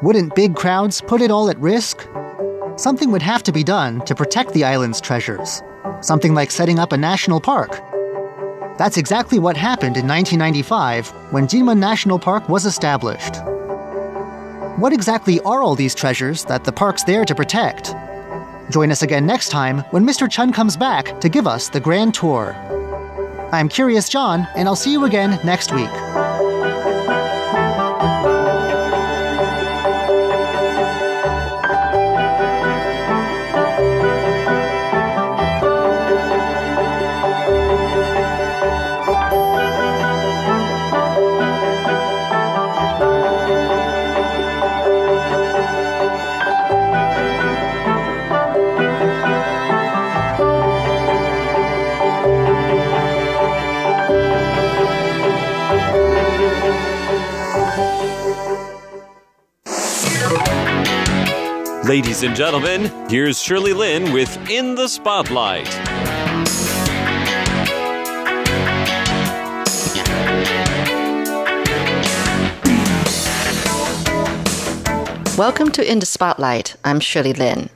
Wouldn't big crowds put it all at risk? Something would have to be done to protect the island's treasures. Something like setting up a national park. That's exactly what happened in 1995 when Jinmen National Park was established. What exactly are all these treasures that the park's there to protect? Join us again next time when Mr. Chun comes back to give us the grand tour. I'm Curious John, and I'll see you again next week. Ladies and gentlemen, here's Shirley Lin with In the Spotlight. Welcome to In the Spotlight. I'm Shirley Lin.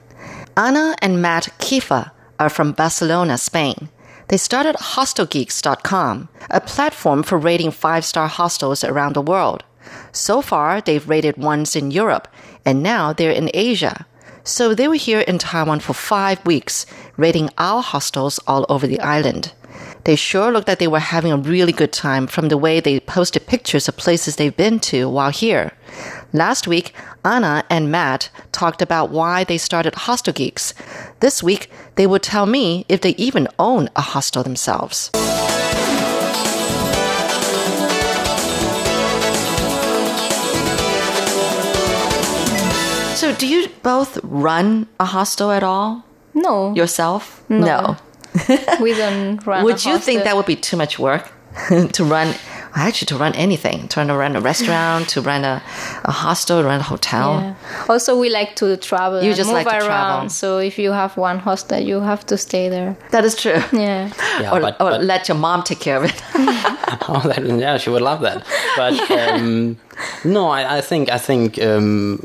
Anna and Matt Kifa are from Barcelona, Spain. They started HostelGeeks.com, a platform for rating five star hostels around the world. So far, they've rated ones in Europe, and now they're in Asia. So they were here in Taiwan for five weeks, raiding our hostels all over the island. They sure looked like they were having a really good time from the way they posted pictures of places they've been to while here. Last week, Anna and Matt talked about why they started Hostel Geeks. This week, they will tell me if they even own a hostel themselves. So, do you both run a hostel at all No, yourself? No. we don't run. Would a you think that would be too much work to run? Actually, to run anything, to run a restaurant, to run a, a hostel, run a hotel. Yeah. Also, we like to travel. You just move like to around. travel. So if you have one hostel, you have to stay there. That is true. Yeah. Yeah, or but, or but let your mom take care of it. oh, that, yeah, she would love that. But um, no, I, I think I think um,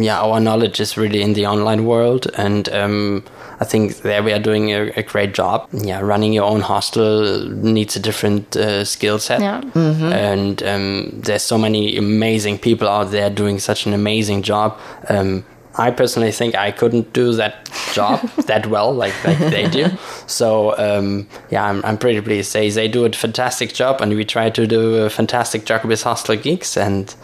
yeah, our knowledge is really in the online world, and um, I think there we are doing a, a great job. Yeah, running your own hostel needs a different uh, skill set, Yeah. and um, there's so many amazing people out there doing such an amazing job. Um, I personally think I couldn't do that job that well, like, like they do. So um, yeah, I'm, I'm pretty pleased. They they do a fantastic job, and we try to do a fantastic job with Hostel Geeks, and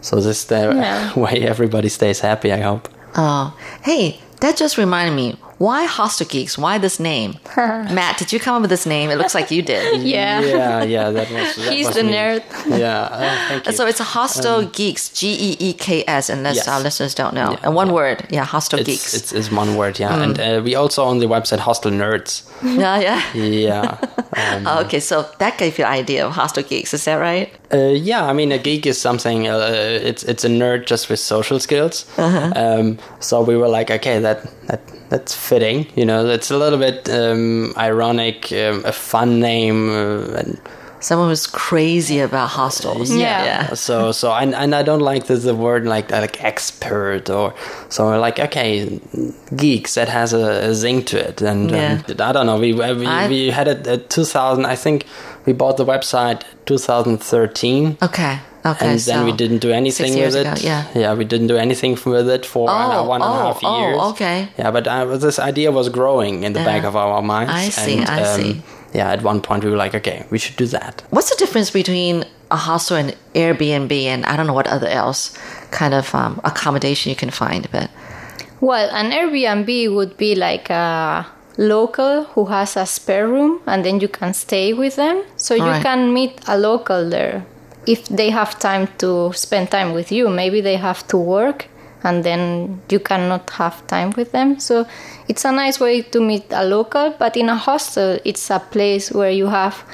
so this is the Yeah. way everybody stays happy. I hope. oh, hey, that just reminded me. Why Hostel Geeks? Why this name? Matt, did you come up with this name? It looks like you did. Yeah. Yeah, yeah, that was. That He's was the me. nerd. Yeah, uh, thank you. So it's a Hostel Geeks, G E E K S, unless Yes. our listeners don't know. Yeah, and one yeah. word, yeah, Hostel it's, Geeks. It's, it's one word, yeah. And uh, we also on the website Hostel Nerds. yeah, yeah. Yeah. Um, Oh, okay, so that gave you an idea of Hostel Geeks, is that right? Uh, yeah, I mean, a geek is something. Uh, it's it's a nerd just with social skills. Um, so we were like, okay, that that that's fitting. You know, that's a little bit um, ironic, um, a fun name. Uh, and Someone who's crazy about hostels. Yeah. yeah. so so and, and I don't like the, the word like like expert or so we're like okay geeks that has a, a zing to it and Yeah. um, I don't know we we, I- we had it at 2000 I think we bought the website 2013 Okay. Okay. and so then we didn't do anything six years with it. ago, yeah. yeah, we didn't do anything with it for Oh, one and a half oh, oh, years. okay. Yeah, but uh, this idea was growing in the back of our minds. I see, and, I um, see. Yeah, at one point we were like, okay, we should do that. What's the difference between a hostel and Airbnb and I don't know what other else kind of um, accommodation you can find, but Well, an Airbnb would be like a local who has a spare room and then you can stay with them. So you Alright. can meet a local there if they have time to spend time with you. Maybe they have to work and then you cannot have time with them. So it's a nice way to meet a local, but in a hostel, it's a place where you have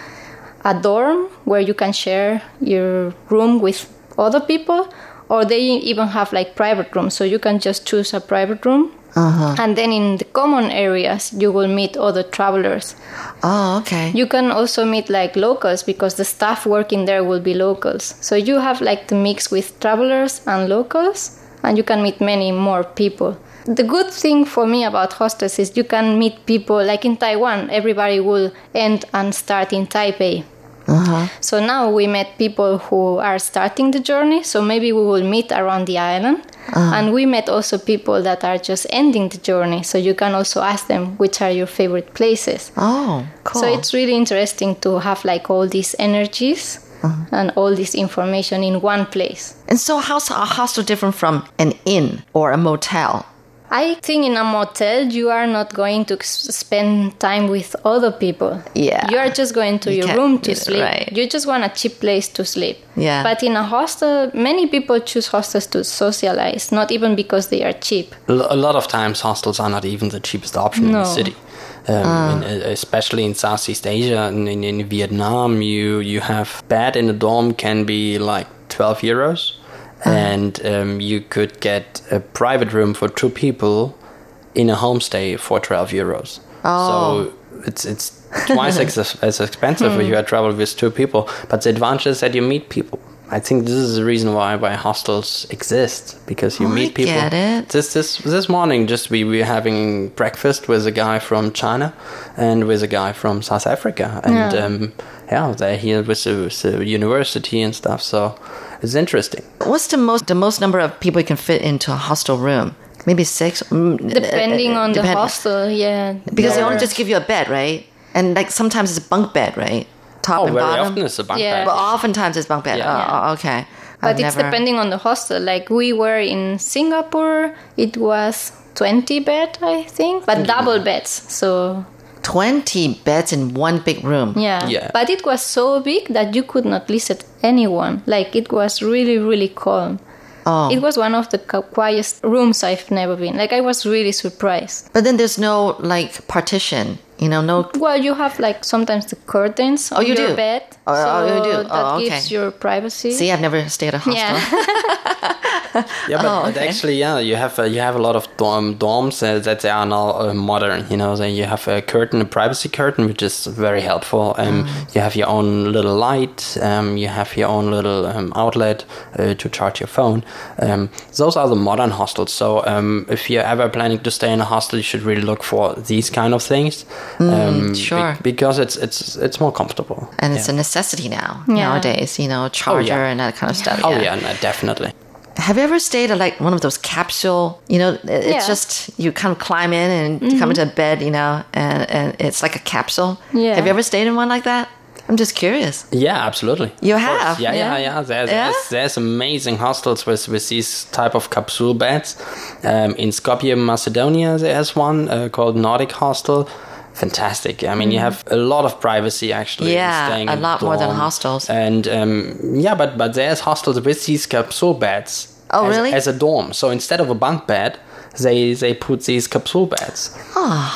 a dorm where you can share your room with other people or they even have like private rooms so you can just choose a private room Uh-huh. and then in the common areas you will meet other travelers oh, okay. you can also meet like locals because the staff working there will be locals so you have like to mix with travelers and locals and you can meet many more people. The good thing for me about hostels is you can meet people like in Taiwan, everybody will end and start in Taipei. Uh-huh. So now we met people who are starting the journey, so maybe we will meet around the island. Uh-huh. And we met also people that are just ending the journey, so you can also ask them which are your favorite places. Oh, cool. So it's really interesting to have like all these energies uh-huh. and all this information in one place. and so how's uh, a hostel different from an inn or a motel? I think in a motel you are not going to spend time with other people. Yeah. You are just going to You your room to sleep. right. You just want a cheap place to sleep. Yeah. But in a hostel, many people choose hostels to socialize, not even because they are cheap. A lot of times, hostels are not even the cheapest option in the city. Um, in, uh, especially in Southeast Asia and in, in Vietnam, you you have bed in a dorm can be like twelve euros, and um, you could get a private room for two people in a homestay for twelve euros. Oh. So it's it's twice ex- as expensive if you had travel with two people. But the advantage is that you meet people. I think this is the reason why why hostels exist because you Oh, I meet people. get it. This this this morning, just we were having breakfast with a guy from China and with a guy from South Africa, and Yeah. um, yeah, they're here with the, with the university and stuff. So it's interesting. What's the most the most number of people you can fit into a hostel room? Maybe six. mm, Depending uh, on the hostel, yeah. Because they There only just give you a bed, right? And like sometimes it's a bunk bed, right? Top Oh, and very bottom. often it's a bunk Yeah. bed. Well, oftentimes it's bunk bed. Yeah. Oh, oh, okay. But I've it's never- depending on the hostel. Like we were in Singapore, it was 20 bed, I think, but double beds. So twenty beds in one big room. yeah. Yeah. But it was so big that you could not listen to anyone. Like it was really, really calm. Oh. It was one of the quietest rooms I've never been. Like I was really surprised. But then there's no like partition. You know, no. Well, you have like sometimes the curtains on you your do? bed. Oh, so oh, you do? That Oh, okay. gives your privacy. See, I've never stayed at a hostel. yeah. Yeah, but, Oh, but okay. actually, yeah, you have uh, you have a lot of dorm dorms uh, that they are now uh, modern. You know, then you have a curtain, a privacy curtain, which is very helpful. Um, Mm. You have your own little light. Um, you have your own little um, outlet uh, to charge your phone. Um, those are the modern hostels. So um, if you're ever planning to stay in a hostel, you should really look for these kind of things. Um, be- Mm, sure. because it's it's it's more comfortable. And it's Yeah. a necessity now Yeah. nowadays. You know, charger yeah. and that kind of stuff. Oh yeah, no, definitely. Have you ever stayed at like one of those capsule? You know, it's Yeah. just you kind of climb in and come into a bed. You know, and and it's like a capsule. Yeah. Have you ever stayed in one like that? I'm just curious. Yeah, absolutely. You have? Yeah, yeah, Yeah. yeah. There's, Yeah? there's there's amazing hostels with with these type of capsule beds. Um, in Skopje, Macedonia, there's one uh, called Nordic Hostel. Fantastic. I mean, you have a lot of privacy actually. Mm. Yeah, staying a lot more than hostels. And um, yeah, but but there's hostels with these capsule beds. Oh, as, really? As a dorm. So instead of a bunk bed, they they put these capsule beds.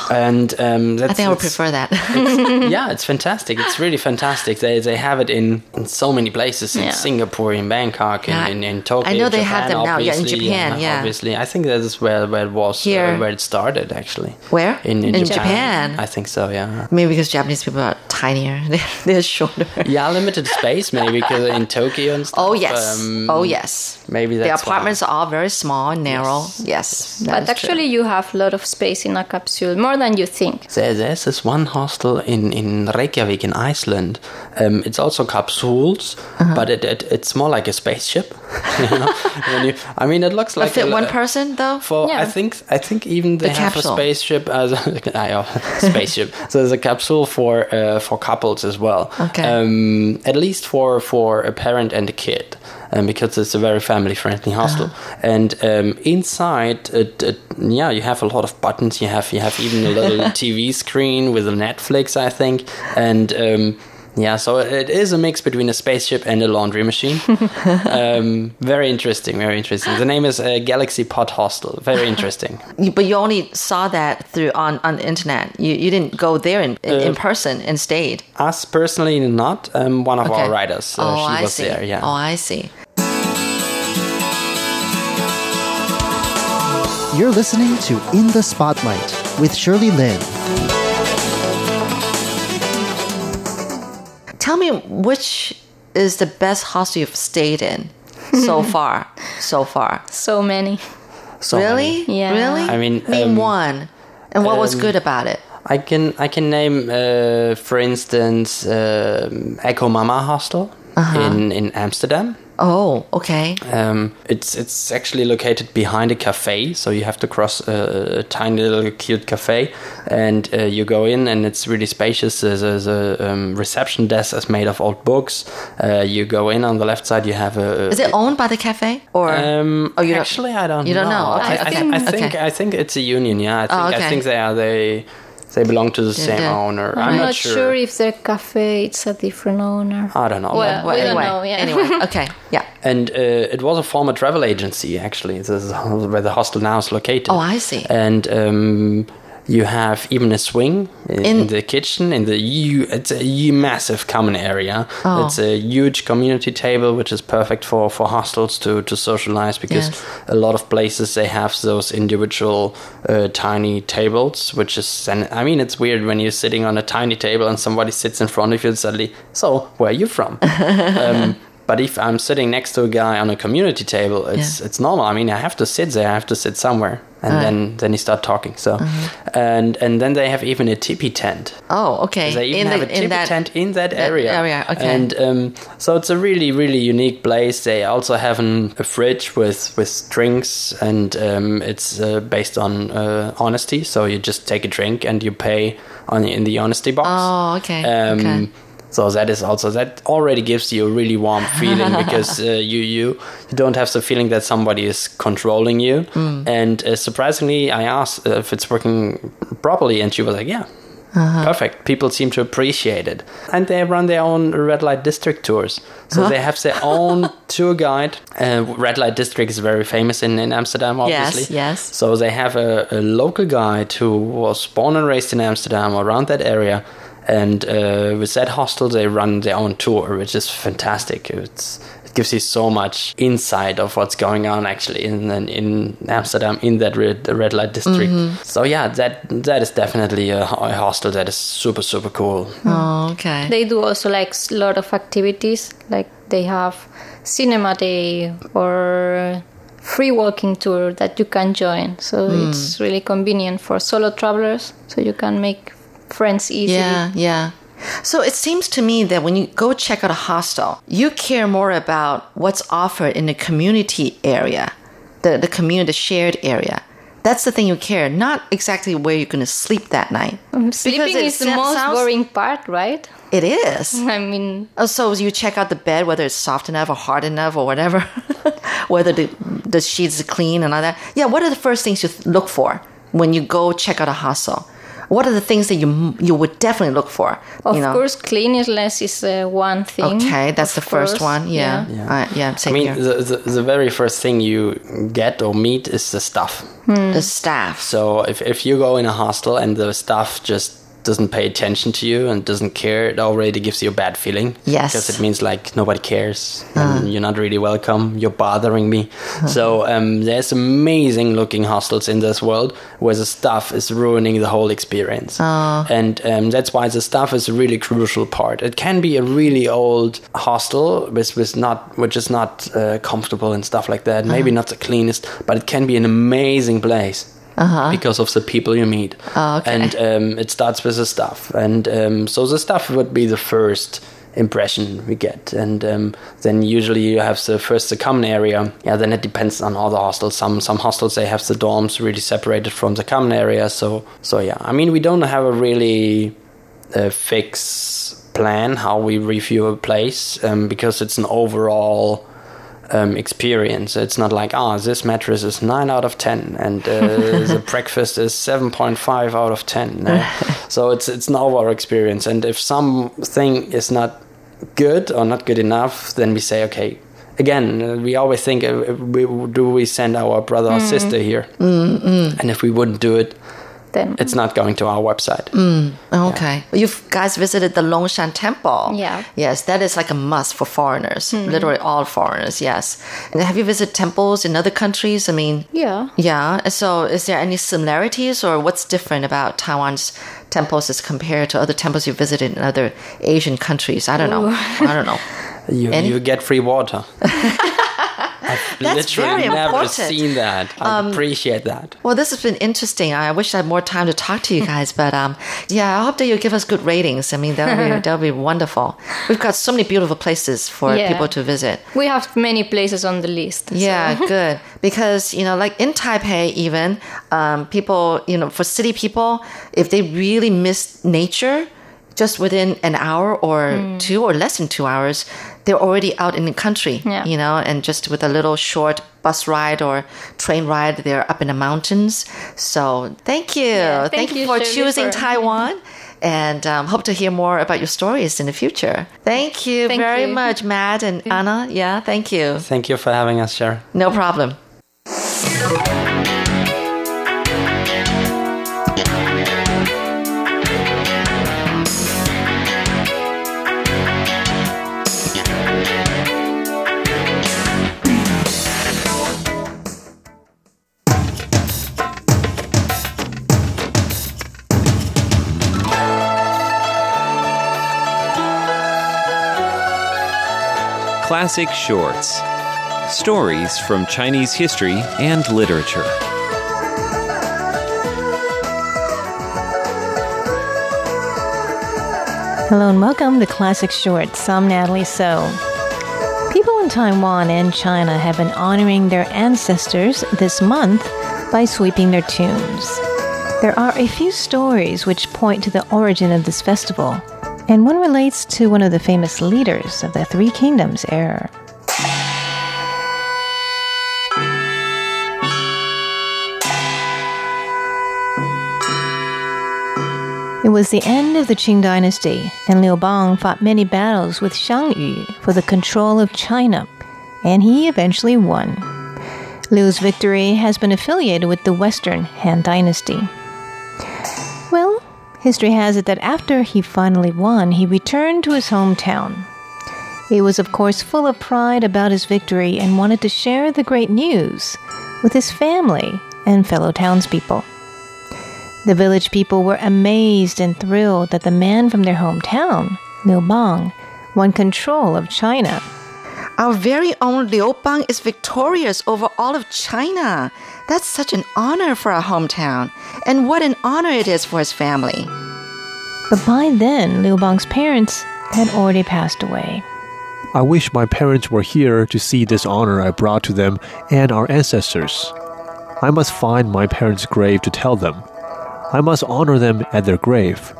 And um, that's. I think I would prefer that. yeah, it's fantastic. It's really fantastic. They they have it in, in so many places in Yeah. Singapore, in Bangkok, in, Yeah, in, in Tokyo. I know they have them now. Yeah, in obviously, Japan, yeah. obviously. I think that is where where it was Here. uh, where it started actually. Where? In, in, In Japan. Japan. I think so. Yeah. Maybe because Japanese people are tinier. They're, shorter. Yeah, limited space maybe because in Tokyo and stuff. Oh yes. um, oh yes. Maybe The that's why. apartments are all very small and narrow. Yes. Yes. That But is true. actually, you have a lot of space in a capsule, more than you think. There, there's this one hostel in, in Reykjavik in Iceland. Um, it's also capsules, Uh-huh. but it, it it's more like a spaceship. you know? You, I mean, it looks But like fit a, one person though. For I think I think even they The have capsule. a spaceship as a I know, spaceship. so there's a capsule for uh, for couples as well. Okay. Um, at least for for a parent and a kid. Um, because it's a very family friendly hostel, Uh-huh. and um, inside, it, it, yeah, you have a lot of buttons. You have you have even a little TV screen with a Netflix, I think, and um, yeah, so it is a mix between a spaceship and a laundry machine. um, very interesting, very interesting. The name is uh, Galaxy Pod Hostel. Very interesting. But you only saw that through on on the internet. You you didn't go there in in, Uh, in person and stayed. Us personally, not. Um, one of our writers, uh, oh, she I was see. there. Yeah. Oh, I see. You're listening to In the Spotlight with Shirley Lin. Tell me which is the best hostel you've stayed in. so far? So far. So many. So really? many. Yeah. Really? I mean, name um, one. And what was good about it? I can I can name, uh, for instance, um, Ecomama Hostel Uh-huh. in in Amsterdam. Oh, okay. Um, it's it's actually located behind a cafe, so you have to cross a, a tiny little cute cafe, and uh, you go in, and it's really spacious. There's, there's a um, reception desk that's made of old books. Uh, you go in on the left side, you have a. Is it owned by the cafe or? Um, Oh, you don't- actually, I don't. you don't know? I, Okay, I, okay. think, I think Okay. I think it's a union. Yeah, I think Oh, okay. I think they are they they belong to the same yeah. owner. I'm, I'm, not, sure. if their cafe it's a different owner. I don't know. Well, Well, we don't anyway, know, yeah. anyway, okay, yeah. And uh, it was a former travel agency, actually. This is where the hostel now is located. Oh, I see. And um, you have even a swing in, In- in the kitchen. In the hu- it's a massive common area. Oh. It's a huge community table, which is perfect for, for hostels to, to socialize because Yes. a lot of places they have those individual uh, tiny tables, which is and I mean it's weird when you're sitting on a tiny table and somebody sits in front of you and suddenly, so where are you from? um, but if I'm sitting next to a guy on a community table, it's Yeah. it's normal. I mean, I have to sit there. I have to sit somewhere, and then then you start talking. So, Uh-huh. and and then they have even a tippy tent. Oh, okay. They even have a tippy tent in that area. area, okay. And um, so it's a really, really unique place. They also have an, a fridge with, with drinks, and um, it's uh, based on uh, honesty. So you just take a drink and you pay on in the honesty box. Oh, okay, Um, okay. So that is also that already gives you a really warm feeling because uh, you you don't have the feeling that somebody is controlling you. Mm. And uh, surprisingly, I asked uh, if it's working properly, and she was like, "Yeah, Uh-huh. Perfect. People seem to appreciate it. And they run their own red light district tours. So they have their own tour guide. Uh, red light district is very famous in, in Amsterdam, obviously. yes. So they have a, a local guide who was born and raised in Amsterdam, around that area. And uh, with that hostel, they run their own tour, which is fantastic. It's, it gives you so much insight of what's going on actually in in Amsterdam in that red, red light district. So yeah, that that is definitely a, a hostel that is super super cool. Oh, okay. They do also like a lot of activities, like they have cinema day or free walking tour that you can join. So it's really convenient for solo travelers, so you can make friends easily. Yeah, yeah. So it seems to me that when you go check out a hostel, you care more about what's offered in the community area, the, the community the shared area. That's the thing you care, not exactly where you're going to sleep that night. Um, sleeping is the most sounds- boring part, right? It is. I mean, Oh, so you check out the bed, whether it's soft enough or hard enough or whatever, whether the, the sheets are clean and all that. Yeah, what are the first things you look for when you go check out a hostel? What are the things that you you would definitely look for? of you know? course, cleanliness is uh, one thing. Okay, that's of the first one. Yeah, yeah, uh, yeah I same mean, the, the the very first thing you get or meet is the staff. the staff. So if, if you go in a hostel and the staff just doesn't pay attention to you and doesn't care, it already gives you a bad feeling. Yes. Because it means like nobody cares and you're not really welcome. You're bothering me. So um, there's amazing looking hostels in this world where the staff is ruining the whole experience. And um, that's why the staff is a really crucial part. It can be a really old hostel with, with not which is not uh, comfortable and stuff like that. Maybe not the cleanest, but it can be an amazing place because of the people you meet. Oh, okay. And um, it starts with the stuff, and um, so the stuff would be the first impression we get, and um, then usually you have the first the common area. Yeah, then it depends on all the hostels. Some some hostels they have the dorms really separated from the common area. So so yeah, I mean we don't have a really uh, fix plan how we review a place um, because it's an overall um, experience. It's not like, ah, this mattress is 9 out of 10 and uh, the breakfast is 7.5 out of 10. no? so it's, it's an overall experience. And if something is not good or not good enough, then we say, okay, again, uh, we always think, uh, we, do we send our brother or sister here? Mm-hmm. And if we wouldn't do it, Then it's not going to our website. Mm, okay. You guys visited the Longshan Temple. Yeah. Yes, that is like a must for foreigners, hmm. literally all foreigners, yes. And have you visited temples in other countries? I mean, yeah. yeah. So is there any similarities or what's different about Taiwan's temples as compared to other temples you visited in other Asian countries? I don't know. I don't know. You, Any- you get free water. I've That's literally never important. seen that. I Um, appreciate that. Well, this has been interesting. I wish I had more time to talk to you guys, but um, yeah, I hope that you give us good ratings. I mean, that would be, that would be wonderful. We've got so many beautiful places for Yeah. people to visit. We have many places on the list. so- Yeah, good. Because, you know, like in Taipei, even, um, people, you know, for city people, if they really miss nature, just within an hour or two or less than two hours, they're already out in the country, Yeah. you know, and just with a little short bus ride or train ride, they're up in the mountains. So thank you. Yeah, thank, thank you you, for Shirley, choosing for- Taiwan. And um, hope to hear more about your stories in the future. Thank you Thank very you. much, Matt and Anna. Yeah, thank you. Thank you for having us, Sharon. No problem. Classic Shorts Stories from Chinese history and literature. Hello and welcome to Classic Shorts. I'm Natalie So. People in Taiwan and China have been honoring their ancestors this month by sweeping their tombs. There are a few stories which point to the origin of this festival, and one relates to one of the famous leaders of the Three Kingdoms era. It was the end of the Qin dynasty, and Liu Bang fought many battles with Xiang Yu for the control of China, and he eventually won. Liu's victory has been affiliated with the Western Han Dynasty. History has it that after he finally won, he returned to his hometown. He was, of course, full of pride about his victory and wanted to share the great news with his family and fellow townspeople. The village people were amazed and thrilled that the man from their hometown, Liu Bang, won control of China. Our very own Liu Bang is victorious over all of China. That's such an honor for our hometown. And what an honor it is for his family. But by then, Liu Bang's parents had already passed away. I wish my parents were here to see this honor I brought to them and our ancestors. I must find my parents' grave to tell them. I must honor them at their grave.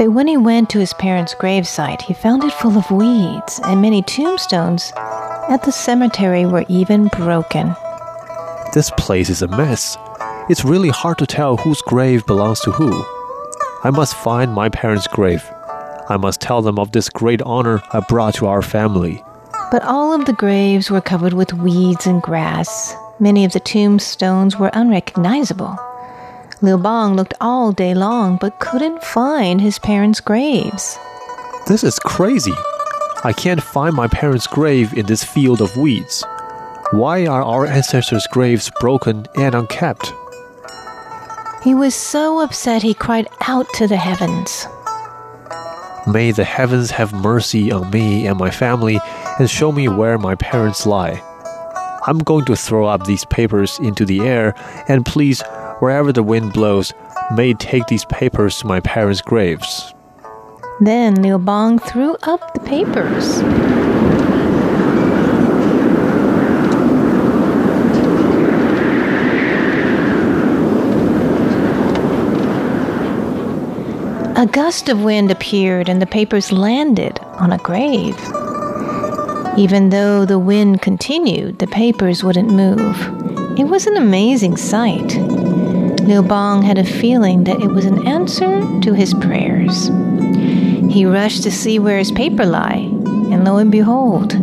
But when he went to his parents' gravesite, he found it full of weeds, and many tombstones at the cemetery were even broken. This place is a mess. It's really hard to tell whose grave belongs to who. I must find my parents' grave. I must tell them of this great honor I brought to our family. But all of the graves were covered with weeds and grass. Many of the tombstones were unrecognizable. Liu Bang looked all day long but couldn't find his parents' graves. This is crazy. I can't find my parents' grave in this field of weeds. Why are our ancestors' graves broken and unkept? He was so upset he cried out to the heavens. May the heavens have mercy on me and my family and show me where my parents lie. I'm going to throw up these papers into the air, and please, wherever the wind blows, may take these papers to my parents' graves. Then Liu Bang threw up the papers. A gust of wind appeared and the papers landed on a grave. Even though the wind continued, the papers wouldn't move. It was an amazing sight. Liu Bang had a feeling that it was an answer to his prayers. He rushed to see where his paper lay, and lo and behold,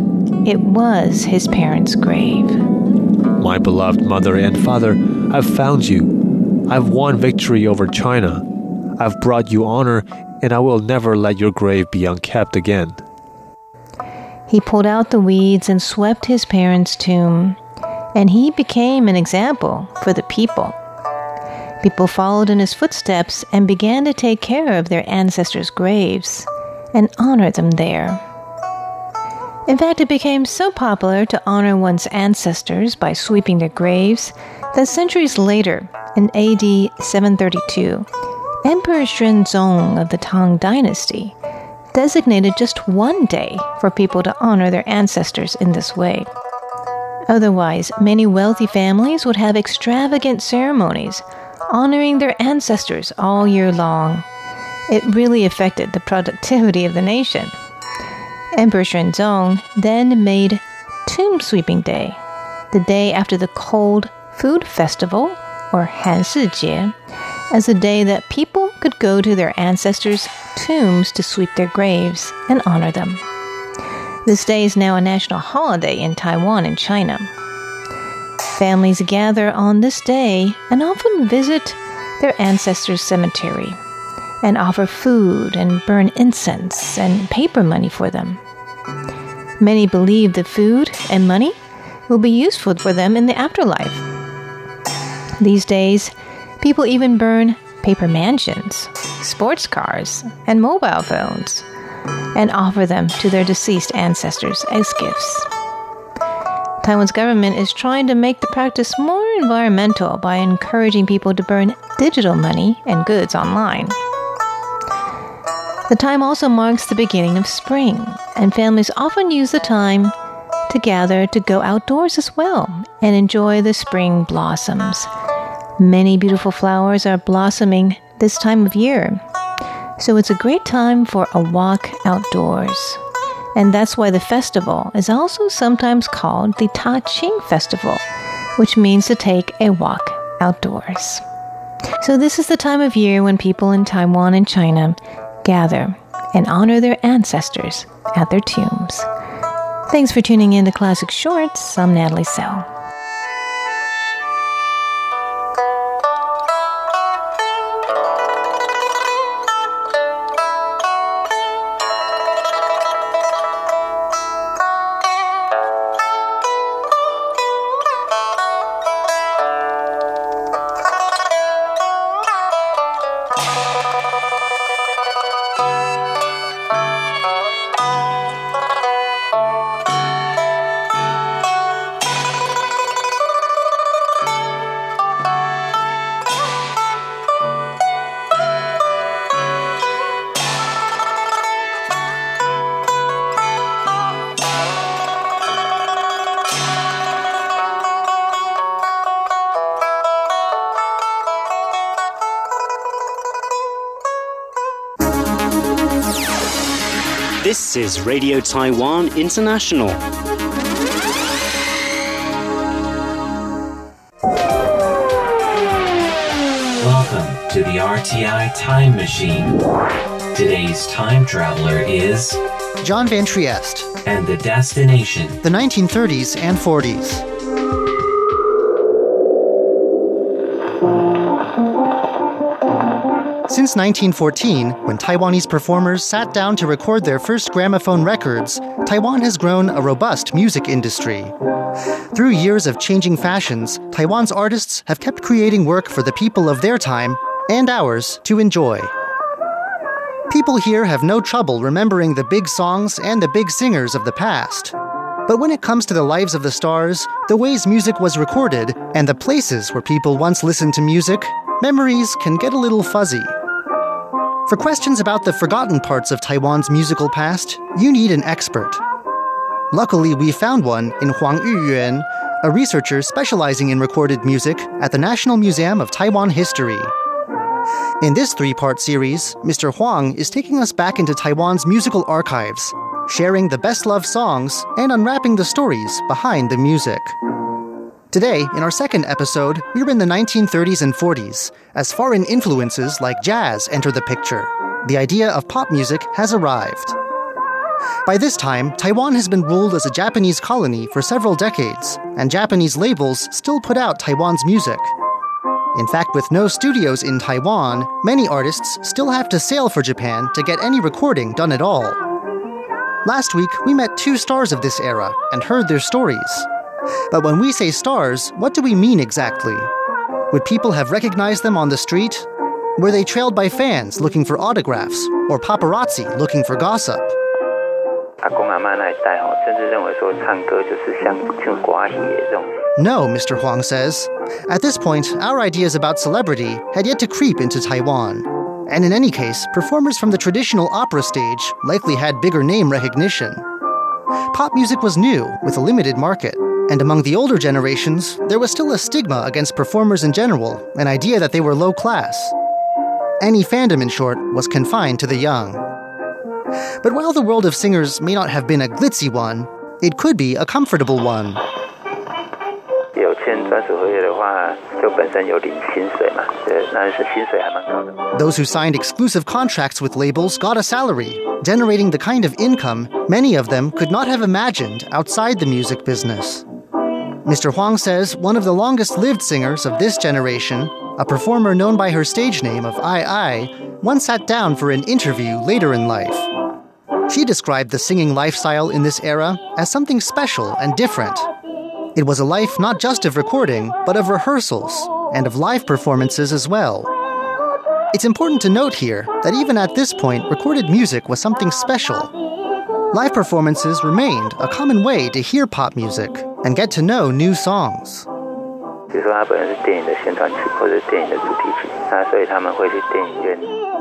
it was his parents' grave. My beloved mother and father, I've found you. I've won victory over China. I've brought you honor, and I will never let your grave be unkept again. He pulled out the weeds and swept his parents' tomb, and he became an example for the people. People followed in his footsteps and began to take care of their ancestors' graves and honor them there. In fact, it became so popular to honor one's ancestors by sweeping their graves that centuries later, in AD 732, Emperor Xuanzong of the Tang Dynasty designated just one day for people to honor their ancestors in this way. Otherwise, many wealthy families would have extravagant ceremonies honoring their ancestors all year long. It really affected the productivity of the nation. Emperor Xuanzong then made Tomb Sweeping Day, the day after the Cold Food Festival, or Han Jie, as a day that people could go to their ancestors' tombs to sweep their graves and honor them. This day is now a national holiday in Taiwan and China. Families gather on this day and often visit their ancestors' cemetery and offer food and burn incense and paper money for them. Many believe the food and money will be useful for them in the afterlife. These days, people even burn paper mansions, sports cars, and mobile phones and offer them to their deceased ancestors as gifts. Taiwan's government is trying to make the practice more environmental by encouraging people to burn digital money and goods online. The time also marks the beginning of spring, and families often use the time to gather to go outdoors as well and enjoy the spring blossoms. Many beautiful flowers are blossoming this time of year, so it's a great time for a walk outdoors. And that's why the festival is also sometimes called the Ta Qing Festival, which means to take a walk outdoors. So, this is the time of year when people in Taiwan and China gather and honor their ancestors at their tombs. Thanks for tuning in to Classic Shorts. I'm Natalie So. Is Radio Taiwan International. Welcome to the RTI Time Machine. Today's time traveler is John Van Trieste, and the destination the 1930s and 40s. 1914, when Taiwanese performers sat down to record their first gramophone records, Taiwan has grown a robust music industry. Through years of changing fashions, Taiwan's artists have kept creating work for the people of their time and ours to enjoy. People here have no trouble remembering the big songs and the big singers of the past. But when it comes to the lives of the stars, the ways music was recorded, and the places where people once listened to music, memories can get a little fuzzy. For questions about the forgotten parts of Taiwan's musical past, you need an expert. Luckily, we found one in Huang Yuyuan, a researcher specializing in recorded music at the National Museum of Taiwan History. In this three part series, Mr. Huang is taking us back into Taiwan's musical archives, sharing the best loved songs and unwrapping the stories behind the music. Today, in our second episode, we're in the 1930s and 40s, as foreign influences like jazz enter the picture. The idea of pop music has arrived. By this time, Taiwan has been ruled as a Japanese colony for several decades, and Japanese labels still put out Taiwan's music. In fact, with no studios in Taiwan, many artists still have to sail for Japan to get any recording done at all. Last week, we met two stars of this era and heard their stories. But when we say stars, what do we mean exactly? Would people have recognized them on the street? Were they trailed by fans looking for autographs or paparazzi looking for gossip? No, Mr. Huang says. At this point, our ideas about celebrity had yet to creep into Taiwan. And in any case, performers from the traditional opera stage likely had bigger name recognition. Pop music was new, with a limited market. And among the older generations, there was still a stigma against performers in general, an idea that they were low class. Any fandom, in short, was confined to the young. But while the world of singers may not have been a glitzy one, it could be a comfortable one. Those who signed exclusive contracts with labels got a salary, generating the kind of income many of them could not have imagined outside the music business. Mr. Huang says one of the longest lived singers of this generation, a performer known by her stage name of Ai Ai, once sat down for an interview later in life. She described the singing lifestyle in this era as something special and different. It was a life not just of recording, but of rehearsals and of live performances as well. It's important to note here that even at this point, recorded music was something special. Live performances remained a common way to hear pop music and get to know new songs.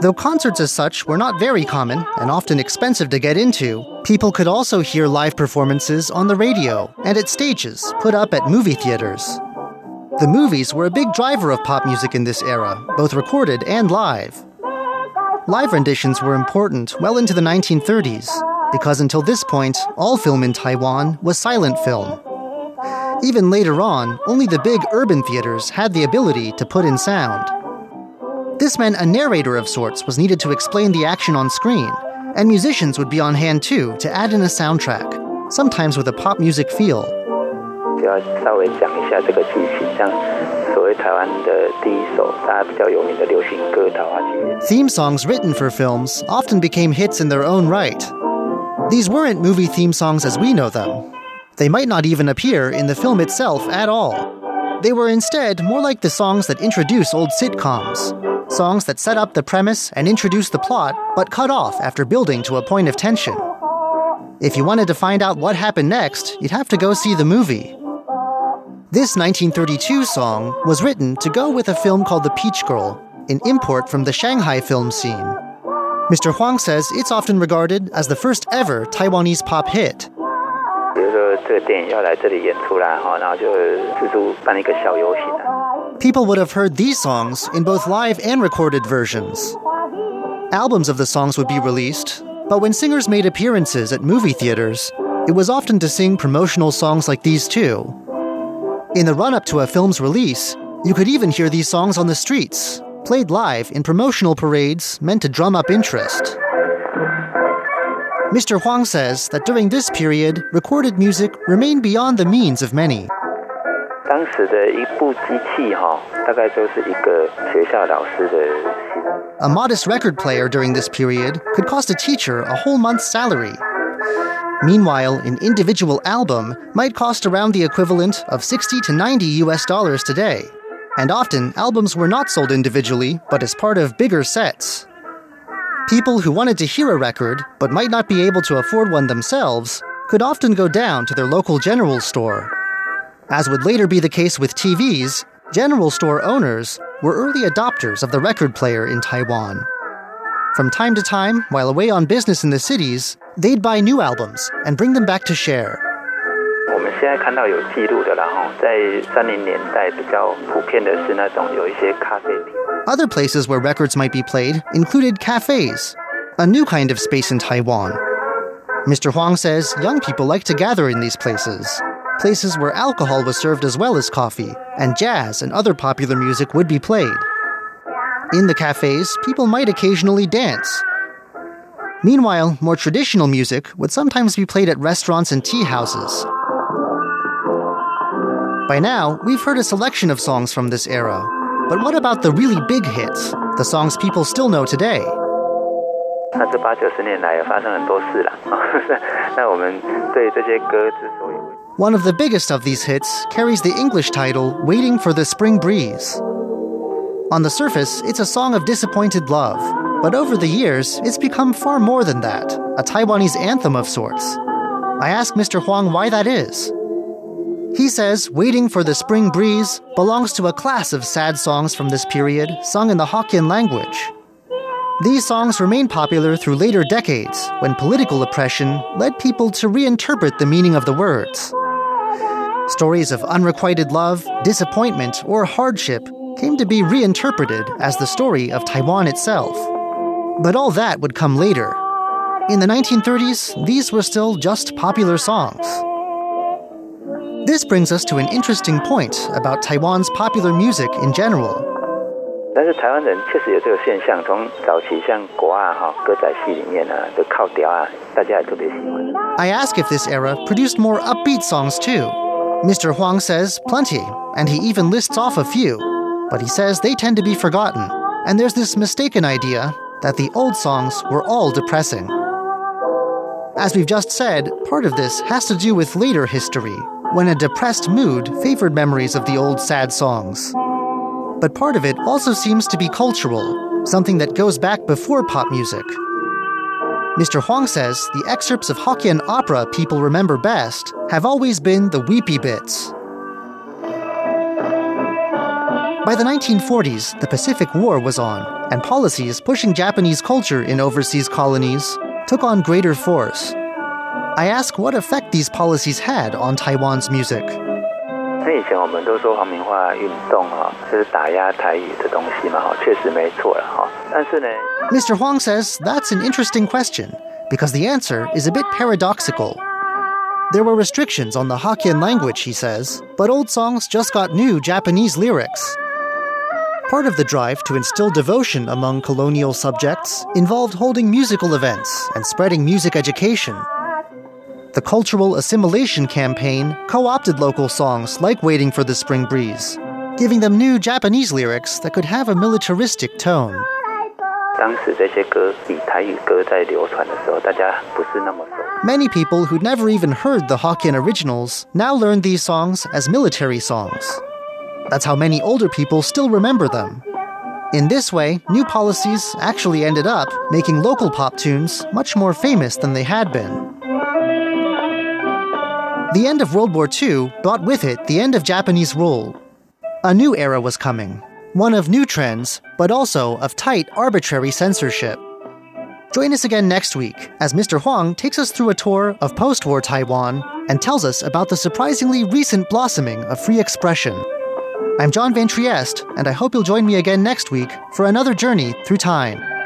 Though concerts as such were not very common and often expensive to get into, people could also hear live performances on the radio and at stages put up at movie theaters. The movies were a big driver of pop music in this era, both recorded and live. Live renditions were important well into the 1930s, because until this point, all film in Taiwan was silent film. Even later on, only the big urban theaters had the ability to put in sound. This meant a narrator of sorts was needed to explain the action on screen, and musicians would be on hand too to add in a soundtrack, sometimes with a pop music feel. Theme songs written for films often became hits in their own right. These weren't movie theme songs as we know them. They might not even appear in the film itself at all. They were instead more like the songs that introduce old sitcoms, songs that set up the premise and introduce the plot, but cut off after building to a point of tension. If you wanted to find out what happened next, you'd have to go see the movie. This 1932 song was written to go with a film called The Peach Girl, an import from the Shanghai film scene. Mr. Huang says it's often regarded as the first ever Taiwanese pop hit. People would have heard these songs in both live and recorded versions. Albums of the songs would be released, but when singers made appearances at movie theaters, it was often to sing promotional songs like these too. In the run up to a film's release, you could even hear these songs on the streets, played live in promotional parades meant to drum up interest. Mr. Huang says that during this period, recorded music remained beyond the means of many. A modest record player during this period could cost a teacher a whole month's salary. Meanwhile, an individual album might cost around the equivalent of 60 to 90 US dollars today. And often, albums were not sold individually, but as part of bigger sets. People who wanted to hear a record, but might not be able to afford one themselves, could often go down to their local general store. As would later be the case with TVs, general store owners were early adopters of the record player in Taiwan. From time to time, while away on business in the cities, they'd buy new albums and bring them back to share. Other places where records might be played included cafes, a new kind of space in Taiwan. Mr. Huang says young people like to gather in these places, places where alcohol was served as well as coffee, and jazz and other popular music would be played. In the cafes, people might occasionally dance. Meanwhile, more traditional music would sometimes be played at restaurants and tea houses. By now, we've heard a selection of songs from this era. But what about the really big hits, the songs people still know today? One of the biggest of these hits carries the English title Waiting for the Spring Breeze. On the surface, it's a song of disappointed love, but over the years, it's become far more than that a Taiwanese anthem of sorts. I ask Mr. Huang why that is. He says Waiting for the Spring Breeze belongs to a class of sad songs from this period sung in the Hokkien language. These songs remained popular through later decades when political oppression led people to reinterpret the meaning of the words. Stories of unrequited love, disappointment, or hardship came to be reinterpreted as the story of Taiwan itself. But all that would come later. In the 1930s, these were still just popular songs. This brings us to an interesting point about Taiwan's popular music in general. 但是台湾人确实有这个现象，从早期像国啊哈歌仔戏里面啊的靠调啊，大家也特别喜欢。 I ask if this era produced more upbeat songs too. Mr. Huang says plenty, and he even lists off a few, but he says they tend to be forgotten, and there's this mistaken idea that the old songs were all depressing. As we've just said, part of this has to do with later history, when a depressed mood favored memories of the old sad songs. But part of it also seems to be cultural, something that goes back before pop music. Mr. Huang says the excerpts of Hokkien opera people remember best have always been the weepy bits. By the 1940s, the Pacific War was on, and policies pushing Japanese culture in overseas colonies took on greater force. I ask what effect these policies had on Taiwan's music. 那以前我们都说皇民化运动哈是打压台语的东西嘛哈，确实没错了哈。但是呢， Mr. Huang says that's an interesting question, because the answer is a bit paradoxical. There were restrictions on the Hokkien language, he says, but old songs just got new Japanese lyrics. Part of the drive to instill devotion among colonial subjects involved holding musical events and spreading music education. the cultural assimilation campaign co opted local songs like Waiting for the Spring Breeze, giving them new Japanese lyrics that could have a militaristic tone. Many people who'd never even heard the Hokkien originals now learn these songs as military songs. That's how many older people still remember them. In this way, new policies actually ended up making local pop tunes much more famous than they had been. The end of World War II brought with it the end of Japanese rule. A new era was coming, one of new trends, but also of tight, arbitrary censorship. Join us again next week as Mr. Huang takes us through a tour of post war Taiwan and tells us about the surprisingly recent blossoming of free expression. I'm John Van Trieste, and I hope you'll join me again next week for another journey through time.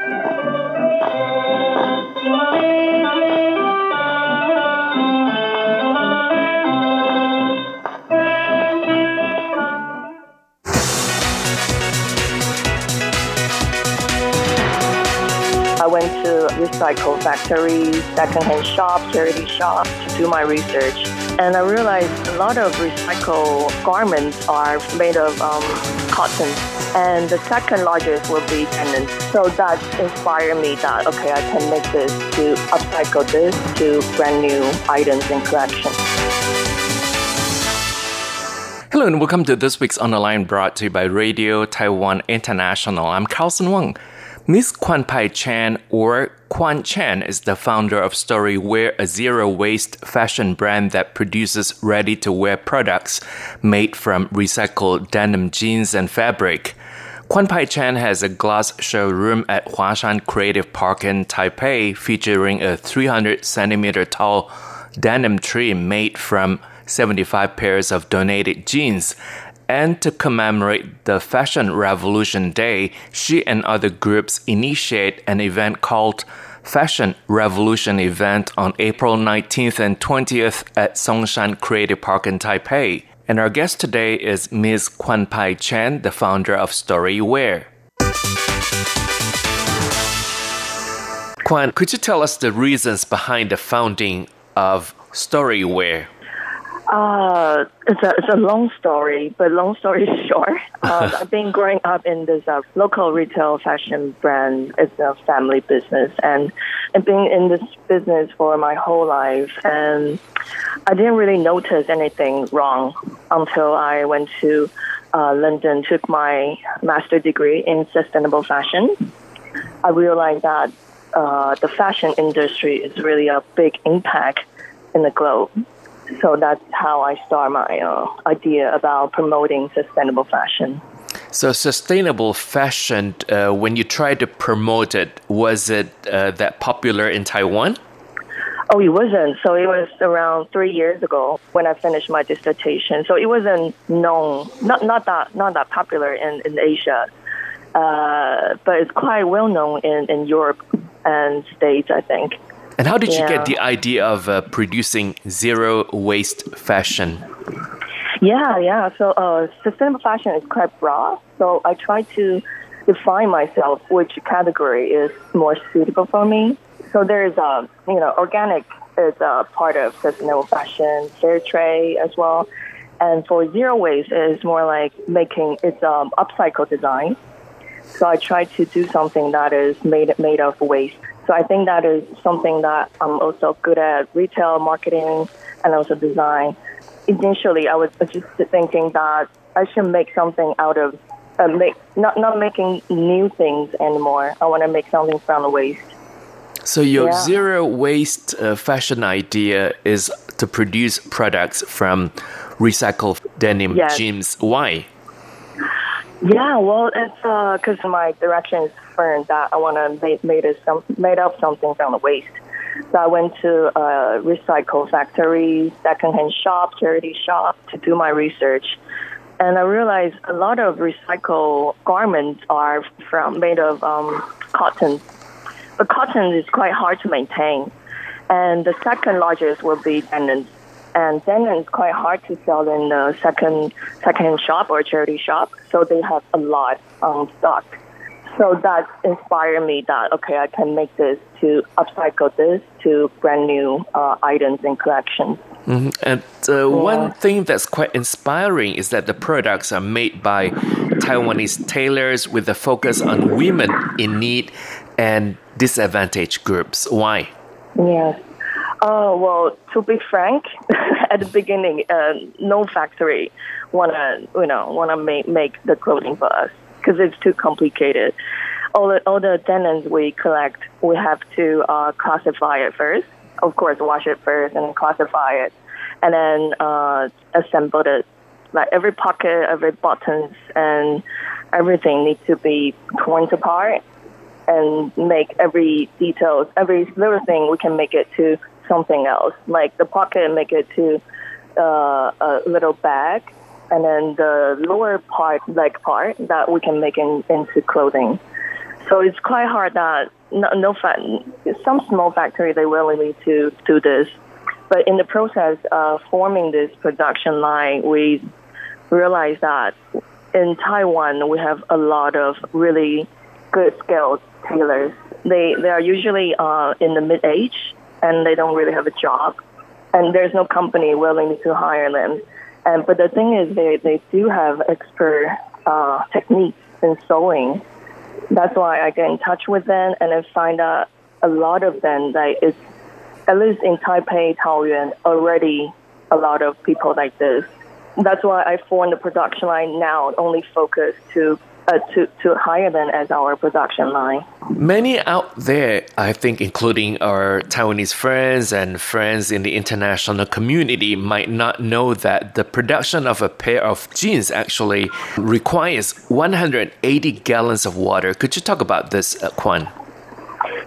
To recycle factories, secondhand shops, charity shops to do my research. And I realized a lot of recycled garments are made of um, cotton. And the second largest will be denim. So that inspired me that, okay, I can make this to upcycle this to brand new items and collections. Hello and welcome to this week's On the Line brought to you by Radio Taiwan International. I'm Carlson Wang. Miss Kwan Pai Chan or Kwan Chen is the founder of Storywear, a zero waste fashion brand that produces ready to wear products made from recycled denim jeans and fabric. Kwan Pai Chen has a glass showroom at Huashan Creative Park in Taipei featuring a 300 centimeter tall denim tree made from 75 pairs of donated jeans. And to commemorate the Fashion Revolution Day, she and other groups initiate an event called Fashion Revolution Event on April 19th and 20th at Songshan Creative Park in Taipei. And our guest today is Ms. Kwan Pai Chen, the founder of Story Storywear. Kwan, could you tell us the reasons behind the founding of Story Storywear? Uh, it's a it's a long story, but long story short, uh, I've been growing up in this uh, local retail fashion brand. It's a family business, and I've been in this business for my whole life, and I didn't really notice anything wrong until I went to uh, London, took my master degree in sustainable fashion. I realized that uh, the fashion industry is really a big impact in the globe. So that's how I start my uh, idea about promoting sustainable fashion. So, sustainable fashion, uh, when you tried to promote it, was it uh, that popular in Taiwan? Oh, it wasn't. So it was around three years ago when I finished my dissertation. So it wasn't known, not not that not that popular in in Asia, uh, but it's quite well known in in Europe and States, I think. And how did you get the idea of uh, producing zero waste fashion? Yeah, yeah. So uh, sustainable fashion is quite broad. So I try to define myself which category is more suitable for me. So there is a you know organic is a part of sustainable fashion, fair trade as well. And for zero waste is more like making it's um, upcycle design. So I try to do something that is made made of waste. So I think that is something that I'm also good at retail marketing and also design. Initially, I was just thinking that I should make something out of uh, make not not making new things anymore. I want to make something from the waste. So, your Yeah. zero waste uh, fashion idea is to produce products from recycled denim Yes. jeans. Why? Yeah, well, it's because my direction is firm that I want to make made it some made up something from the waste. So I went to uh, recycle factories, secondhand shop, charity shop to do my research, and I realized a lot of recycled garments are from made of um, cotton, but cotton is quite hard to maintain, and the second largest will be denim and denim is quite hard to sell in the second second shop or charity shop. So they have a lot on stock. So that inspired me that okay, I can make this to upcycle this to brand new uh, items and collections. Mhm. And uh, one thing that's quite inspiring is that the products are made by Taiwanese tailors with a focus on women in need and disadvantaged groups. Why? Yes. Oh well, to be frank, at the beginning, uh, no factory wanna you know wanna make make the clothing for us because it's too complicated. All the all the denims we collect, we have to uh, classify it first. Of course, wash it first and classify it, and then uh, assemble it. Like every pocket, every buttons, and everything needs to be torn apart and make every details, every little thing we can make it to something else. Like the pocket, make it to uh, a little bag, and then the lower part, leg part, that we can make in, into clothing. So it's quite hard that no, no some small factory they willing to do this, but in the process of forming this production line, we realized that in Taiwan we have a lot of really good skilled tailors. They they are usually uh, in the mid age and they don't really have a job, and there's no company willing to hire them. And but the thing is, they they do have expert uh, techniques in sewing. That's why I get in touch with them and I find out a lot of them that it's at least in Taipei, Taoyuan, already a lot of people like this. That's why I formed the production line now, only focus to uh, to to hire them as our production line. Many out there, I think, including our Taiwanese friends and friends in the international community, might not know that the production of a pair of jeans actually requires 180 gallons of water. Could you talk about this, uh, Kwan?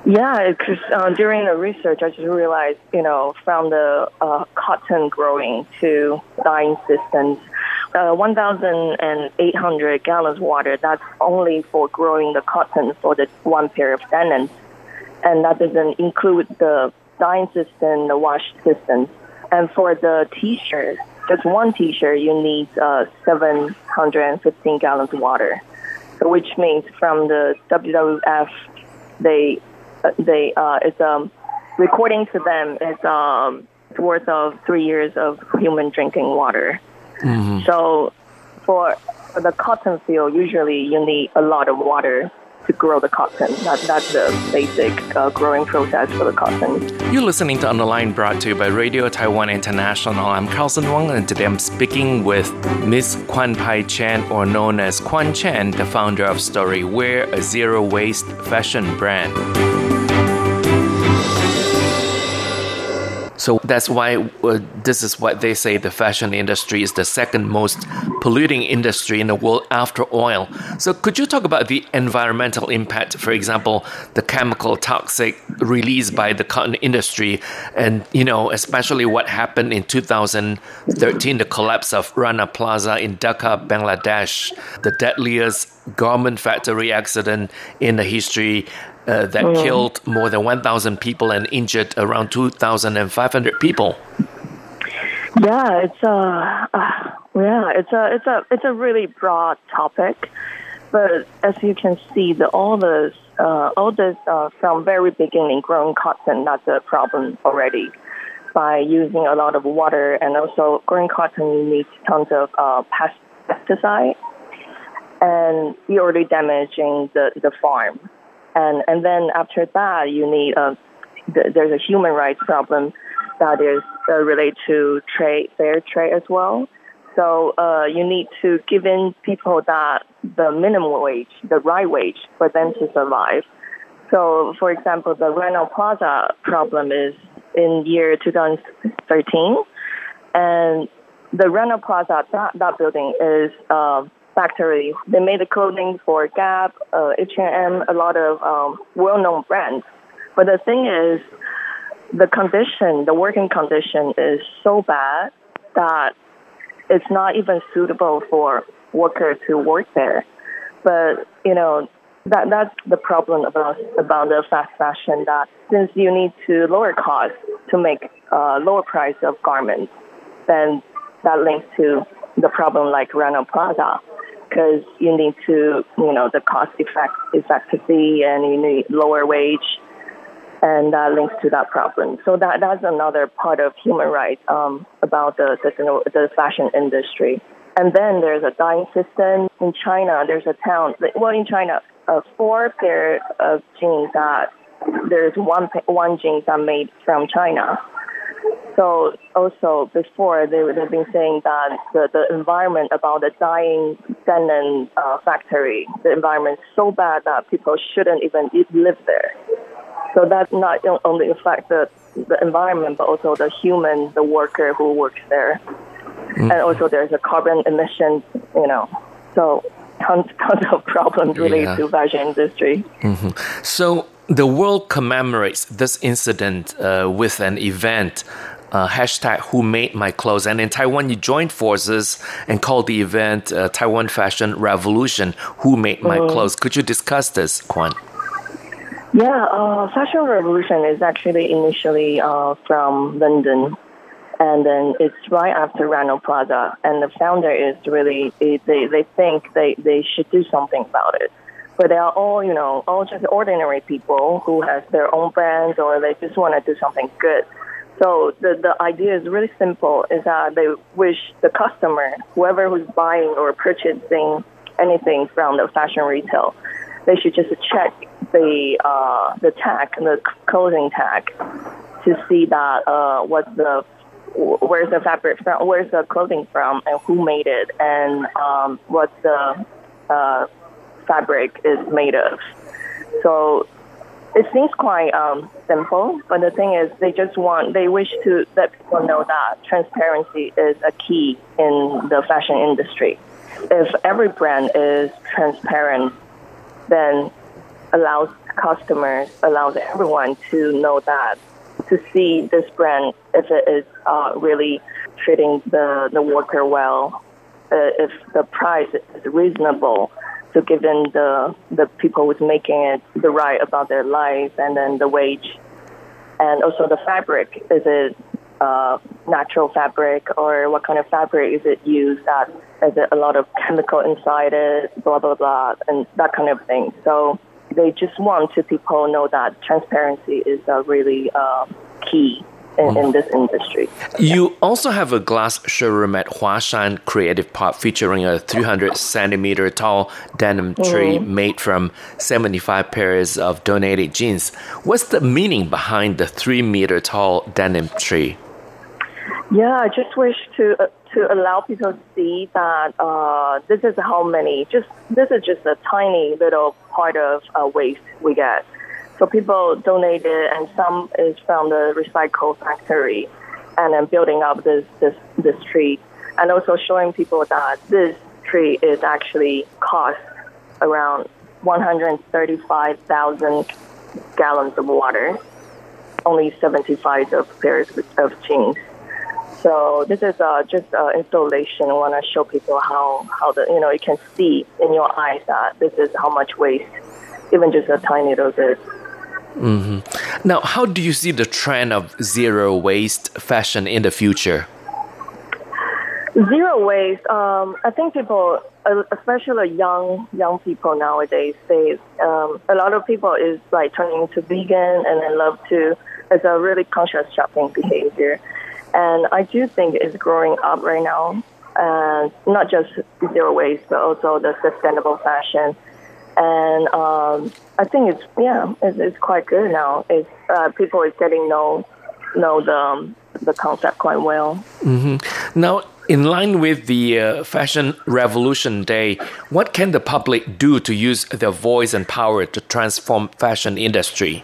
Yeah, because uh, during the research, I just realized, you know, from the uh, cotton growing to dyeing systems, uh, 1,800 gallons water, that's only for growing the cotton for the one pair of denims. And that doesn't include the dyeing system, the wash system. And for the t-shirt, just one t-shirt, you need uh, 715 gallons of water. So which means from the WWF, they uh, they uh, it's um recording to them is um it's worth of three years of human drinking water. So for for the cotton field, usually you need a lot of water to grow the cotton. That, that's the basic uh, growing process for the cotton. You're listening to On the Line brought to you by Radio Taiwan International. I'm Carlson Wong, and today I'm speaking with Miss Kwan Pai Chen, or known as Kwan Chen, the founder of Story Wear, a zero waste fashion brand. So that's why uh, this is what they say the fashion industry is the second most polluting industry in the world after oil. So could you talk about the environmental impact, for example, the chemical toxic released by the cotton industry and you know, especially what happened in 2013 the collapse of Rana Plaza in Dhaka, Bangladesh, the deadliest garment factory accident in the history uh, that mm. killed more than 1,000 people and injured around 2,500 people. Yeah, it's a uh, yeah, it's a it's a it's a really broad topic, but as you can see, the all this uh, all this uh, from very beginning, growing cotton that's a problem already. By using a lot of water and also growing cotton, you need tons of uh, pesticide, and you're already damaging the the farm and and then after that you need a there's a human rights problem that is uh, related to trade fair trade as well. So uh, you need to give in people that the minimum wage, the right wage for them to survive. So, for example, the Rana Plaza problem is in year 2013, and the Rana Plaza that, that building is uh, factory. They made the clothing for Gap, uh, H&M, a lot of um, well-known brands. But the thing is, the condition, the working condition is so bad that it's not even suitable for workers to work there. But you know that that's the problem about about the fast fashion. That since you need to lower costs to make uh, lower price of garments, then that links to the problem like Rana Plaza because you need to, you know, the cost effect effectively and you need lower wage, and that links to that problem. So that that's another part of human rights um, about the, the the fashion industry. And then there's a dyeing system in China. There's a town, well, in China, uh, four pair of jeans that there's one one jeans that made from China so also before they they've been saying that the, the environment about the dyeing denim uh, factory, the environment is so bad that people shouldn't even live there. So that not only affect the the environment, but also the human, the worker who works there, mm. and also there's a carbon emission. You know, so tons tons of problems related yeah. to fashion industry. Mm-hmm. So the world commemorates this incident uh, with an event uh, hashtag who made my clothes. And in taiwan you joined forces and called the event uh, taiwan fashion revolution who made my mm. clothes. Could you discuss this kwan yeah uh, fashion revolution is actually initially uh, from london. And then it's right after Rana Plaza, and the founder is really they they think they they should do something about it. But they are all, you know, all just ordinary people who has their own brands or they just want to do something good. So the, the idea is really simple, is that they wish the customer, whoever who's buying or purchasing anything from the fashion retail, they should just check the uh, the tag, the clothing tag, to see that uh, the where's the fabric from, where's the clothing from, and who made it, and um, what's the uh, fabric is made of. So it seems quite um, simple, but the thing is, they just want, they wish to let people know that transparency is a key in the fashion industry. If every brand is transparent, then allows customers, allows everyone to know that, to see this brand if it is uh, really treating the, the worker well, uh, if the price is reasonable, so given the the people who's making it the right about their life and then the wage and also the fabric is it uh, natural fabric or what kind of fabric is it used that is it a lot of chemical inside it blah blah blah and that kind of thing. So they just want to people know that transparency is uh, really uh, key in, in, this industry. You also have a glass showroom at Huashan Creative Park featuring a 300 centimeter tall denim tree mm. made from 75 pairs of donated jeans. What's the meaning behind the 3 meter tall denim tree? Yeah, I just wish to uh, to allow people to see that uh, this is how many. Just this is just a tiny little part of uh, waste we get So people donated, and some is from the recycle factory, and then building up this this this tree, and also showing people that this tree is actually cost around 135,000 gallons of water, only 75 of pairs of jeans. So this is uh, just uh, installation. I want to show people how, how the you know you can see in your eyes that this is how much waste, even just a tiny little bit. Mm-hmm. Now, how do you see the trend of zero waste fashion in the future? Zero waste. Um, I think people, uh, especially young young people nowadays, they um, a lot of people is like turning to vegan and then love to. It's a really conscious shopping behavior. And I do think it's growing up right now. And not just zero waste, but also the sustainable fashion. And um, I think it's yeah, it's, it's quite good now. It's uh, people is getting know know the um, the concept quite well. Mm-hmm. Now, in line with the uh, Fashion Revolution Day, what can the public do to use their voice and power to transform fashion industry?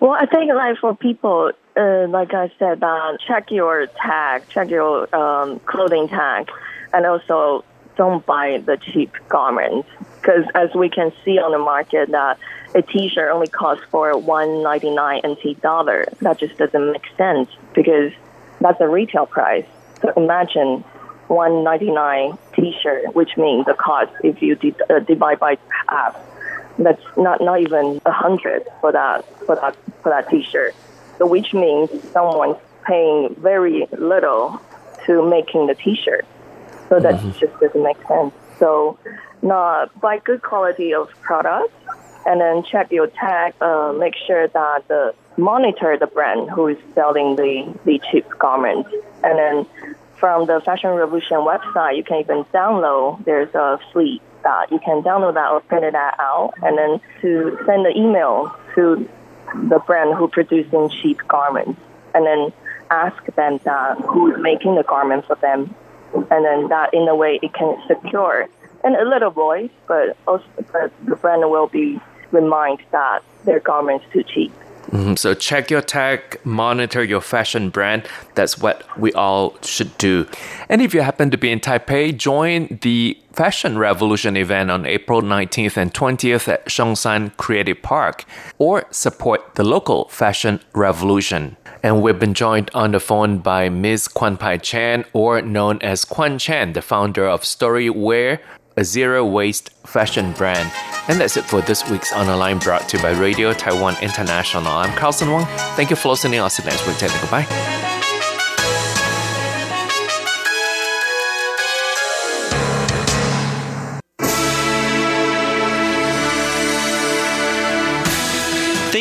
Well, I think like for people, uh, like I said, uh, check your tag, check your um, clothing tag, and also don't buy the cheap garments because as we can see on the market that a t-shirt only costs for 199 NT dollar. That just doesn't make sense because that's a retail price. So imagine 199 t-shirt, which means the cost if you uh, divide by half that's not not even a hundred for that for that for that T-shirt. So which means someone's paying very little to making the T-shirt. So that mm-hmm. just doesn't make sense. So, not buy good quality of products and then check your tag. Uh, make sure that the monitor the brand who is selling the the cheap garments, and then from the Fashion Revolution website, you can even download. There's a free that you can download that or print that out, and then to send an email to the brand who producing cheap garments, and then ask them that who's making the garment for them, and then that in a way it can secure and a little voice, but also but the brand will be reminded that their garments too cheap. Mm-hmm. So check your tech, monitor your fashion brand. That's what we all should do. And if you happen to be in Taipei, join the Fashion Revolution event on April 19th and 20th at Songshan Creative Park, or support the local fashion revolution. And we've been joined on the phone by Ms. Kwan Pai Chan, or known as Kwan Chan, the founder of Story Wear, a zero waste fashion brand. And that's it for this week's On the Line brought to you by Radio Taiwan International. I'm Carlson Wong. Thank you for listening. I'll see you next week. Take care. Goodbye.